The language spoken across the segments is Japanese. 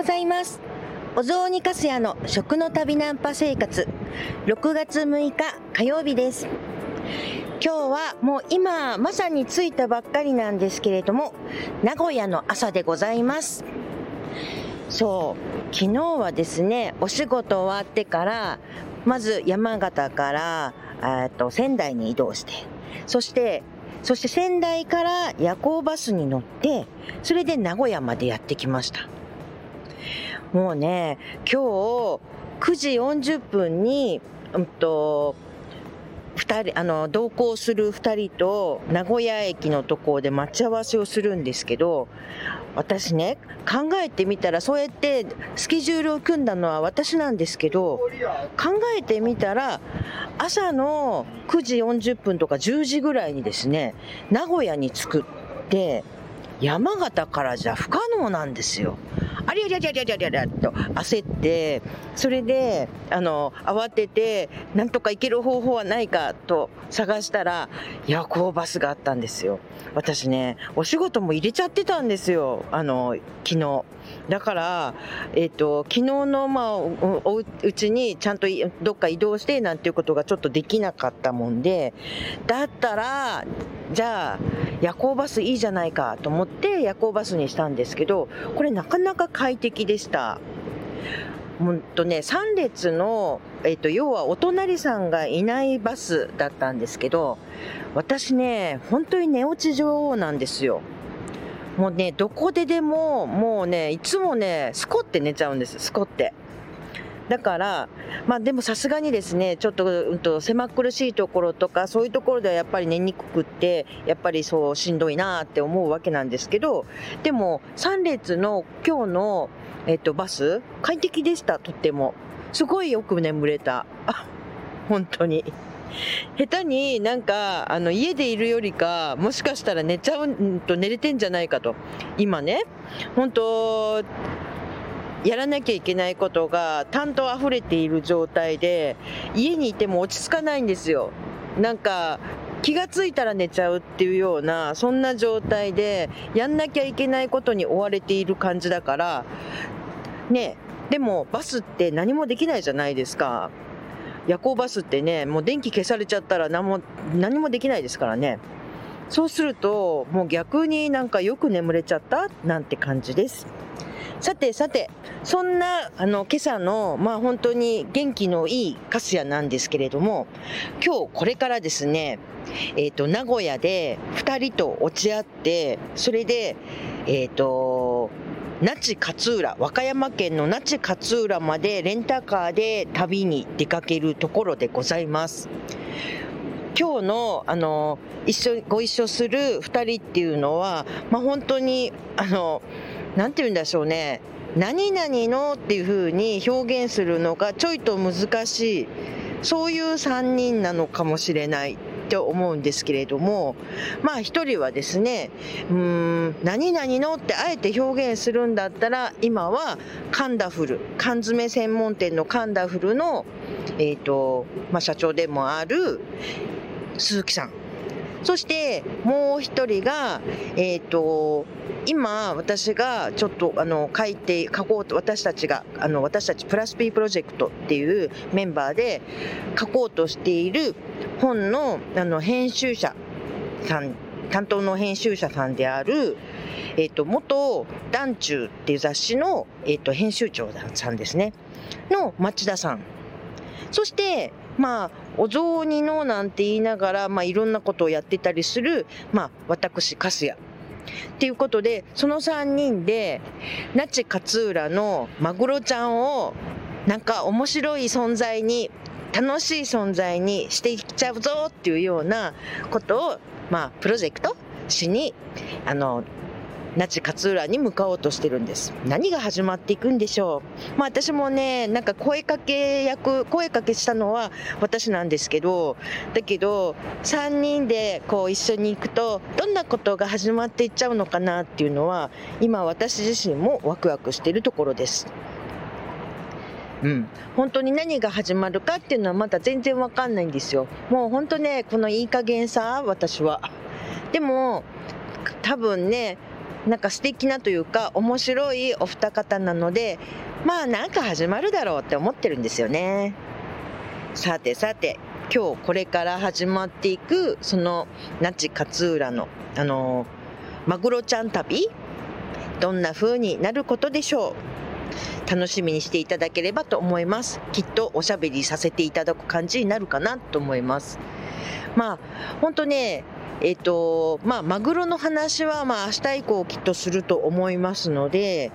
ございます。お雑煮かすやの食の旅ナンパ生活、6月6日火曜日です。今日はもう今まさに着いたばっかりなんですけれども、名古屋の朝でございます。そう、昨日はですね、お仕事終わってから、まず山形から、えっと、仙台に移動して、そして、そして仙台から夜行バスに乗って、それで名古屋までやってきました。もうね、今日9時40分に、うんと、二人、あの、同行する二人と名古屋駅のところで待ち合わせをするんですけど、私ね、考えてみたら、そうやってスケジュールを組んだのは私なんですけど、考えてみたら、朝の9時40分とか10時ぐらいにですね、名古屋に着くって、山形からじゃ不可能なんですよ。ありゃりゃりゃりゃりゃりゃりゃと焦って、それで、あの、慌てて、なんとか行ける方法はないかと探したら、夜行バスがあったんですよ。私ね、お仕事も入れちゃってたんですよ。あの、昨日。だから、えっ、と、昨日の、まあ、おうちにちゃんとどっか移動してなんていうことがちょっとできなかったもんで、だったら、じゃあ、夜行バスいいじゃないかと思って夜行バスにしたんですけど、これなかなか快適でした。ほんとね、3列の、えっ、と、要はお隣さんがいないバスだったんですけど、私ね、本当に寝落ち女王なんですよ。もうね、どこででも、もうね、いつもね、スコって寝ちゃうんです、スコって。だから、まあでもさすがにですね、ちょっと、うんと、狭苦しいところとか、そういうところではやっぱり寝にくくって、やっぱりそうしんどいなって思うわけなんですけど、でも、3列の今日の、えっと、バス、快適でした、とっても。すごいよく眠れた。あ本当に。下手になんか、あの、家でいるよりか、もしかしたら寝ちゃうんと寝れてんじゃないかと。今ね、本当やらなきゃいけないことが担当溢れている状態で、家にいても落ち着かないんですよ。なんか、気がついたら寝ちゃうっていうような、そんな状態で、やんなきゃいけないことに追われている感じだから、ね、でもバスって何もできないじゃないですか。夜行バスってね、もう電気消されちゃったら何も、何もできないですからね。そうすると、もう逆になんかよく眠れちゃった？なんて感じです。さてさて、そんな、あの、今朝の、まあ本当に元気のいいカスヤなんですけれども、今日これからですね、えっ、と、名古屋で二人と落ち合って、それで、えっ、と、那智勝浦、和歌山県の那智勝浦までレンタカーで旅に出かけるところでございます。今日の、あの、一緒、ご一緒する二人っていうのは、まあ、本当に、あの、なんて言うんでしょうね。何々のっていう風に表現するのがちょいと難しい。そういう三人なのかもしれないって思うんですけれども、まあ一人はですね、うーん、何々のってあえて表現するんだったら、今はカンダフル、缶詰専門店のカンダフルの、えっ、と、まあ社長でもある鈴木さん。そしてもう一人が、えっ、と、今私がちょっとあの書いて書こうと私たちがあの私たちプラス P プロジェクトっていうメンバーで書こうとしている本のあの編集者さん担当の編集者さんである、えっと元「団中」っていう雑誌の、えっと編集長さんですね。の町田さん。そしてまあお雑煮のなんて言いながら、まあ、いろんなことをやってたりする、まあ、私粕谷っていうことで、その3人で、那智勝浦のマグロちゃんを、なんか面白い存在に、楽しい存在にしていっちゃうぞっていうようなことを、まあ、プロジェクトしに、あの、那智勝浦に向かおうとしてるんです。何が始まっていくんでしょう。まあ私もね、なんか声かけ役、声かけしたのは私なんですけど、だけど、3人でこう一緒に行くと、どんなことが始まっていっちゃうのかなっていうのは、今私自身もワクワクしているところです。うん、本当に何が始まるかっていうのはまだ全然わかんないんですよ。もう本当ね、このいい加減さ、私は。でも、多分ね、なんか素敵なというか面白いお二方なのでまあなんか始まるだろうって思ってるんですよね。さてさて今日これから始まっていくその那智勝浦のあのマグロちゃん旅どんな風になることでしょう。楽しみにしていただければと思います。きっとおしゃべりさせていただく感じになるかなと思います。まあ本当ねえっ、とまあマグロの話はまあ明日以降きっとすると思いますので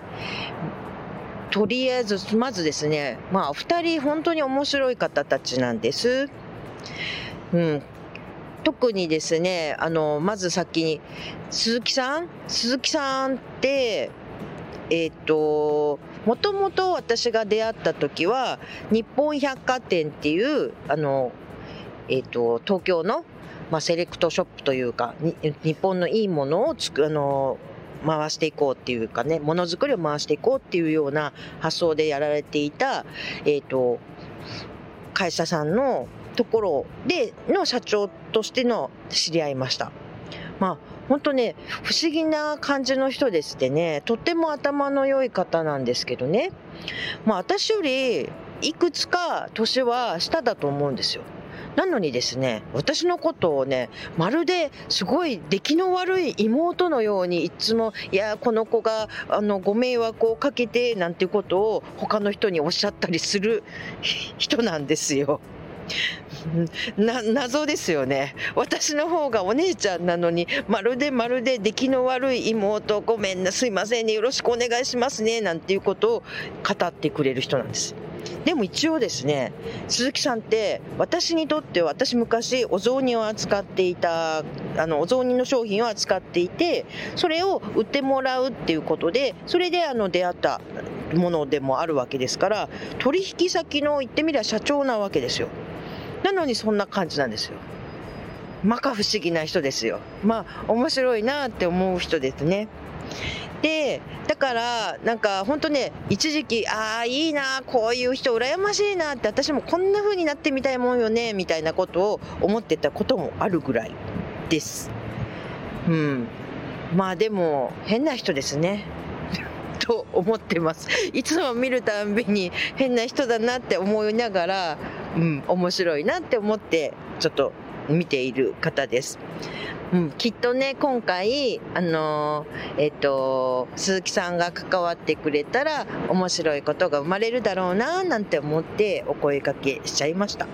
とりあえずまずですねまあ2人本当に面白い方たちなんです。うん、特にですねあのまず先に鈴木さん？鈴木さんってえっ、ともともと私が出会った時は日本百貨店っていうあの、えっ、と東京の、まあ、セレクトショップというか日本のいいものをつくあの回していこうっていうかねものづくりを回していこうっていうような発想でやられていた、えっ、ー、と会社さんのところでの社長としての知り合いました。まあ本当ね不思議な感じの人でしてねとっても頭の良い方なんですけどねまあ私よりいくつか年は下だと思うんですよ。なのにですね、私のことをね、まるですごい出来の悪い妹のようにいつも、いや、この子があのご迷惑をかけてなんていうことを他の人におっしゃったりする 人なんですよ。な謎ですよね私の方がお姉ちゃんなのにまるでまるで出来の悪い妹ごめんなすいませんねよろしくお願いしますねなんていうことを語ってくれる人なんですでも一応ですね鈴木さんって私にとっては私昔お雑煮を扱っていたあのお雑煮の商品を扱っていてそれを売ってもらうっていうことでそれであの出会ったものでもあるわけですから取引先の言ってみれば社長なわけですよなのにそんな感じなんですよ。まか不思議な人ですよ。まあ面白いなって思う人ですね。でだからなんか本当ね一時期ああいいなこういう人羨ましいなって私もこんな風になってみたいもんよねみたいなことを思ってたこともあるぐらいです。うん、まあでも変な人ですね。と思ってます。いつも見るたんびに変な人だなって思いながらうん、面白いなって思ってちょっと見ている方です。うん、きっとね今回あの、えっ、ー、と鈴木さんが関わってくれたら面白いことが生まれるだろうななんて思ってお声かけしちゃいました。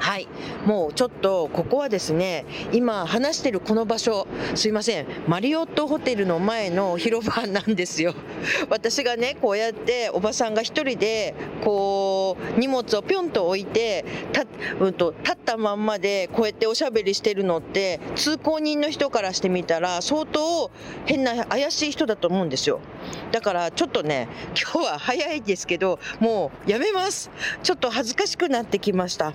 はい。もうちょっとここはですね、今話してるこの場所、すいません、マリオットホテルの前の広場なんですよ。私がね、こうやっておばさんが一人で、こう、荷物をぴょんと置いて、た、うんと、立ったまんまでこうやっておしゃべりしてるのって、通行人の人からしてみたら、相当変な怪しい人だと思うんですよ。だからちょっとね、今日は早いですけど、もうやめます。ちょっと恥ずかしくなってきました。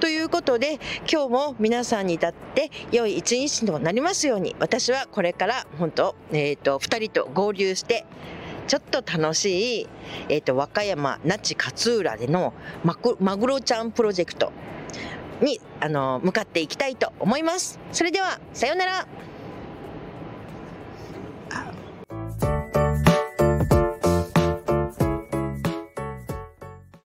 ということで今日も皆さんにとって良い一日となりますように私はこれから本当、えーと、2人と合流してちょっと楽しい、えーと、和歌山那智勝浦でのママグロちゃんプロジェクトにあの向かっていきたいと思います。それではさようなら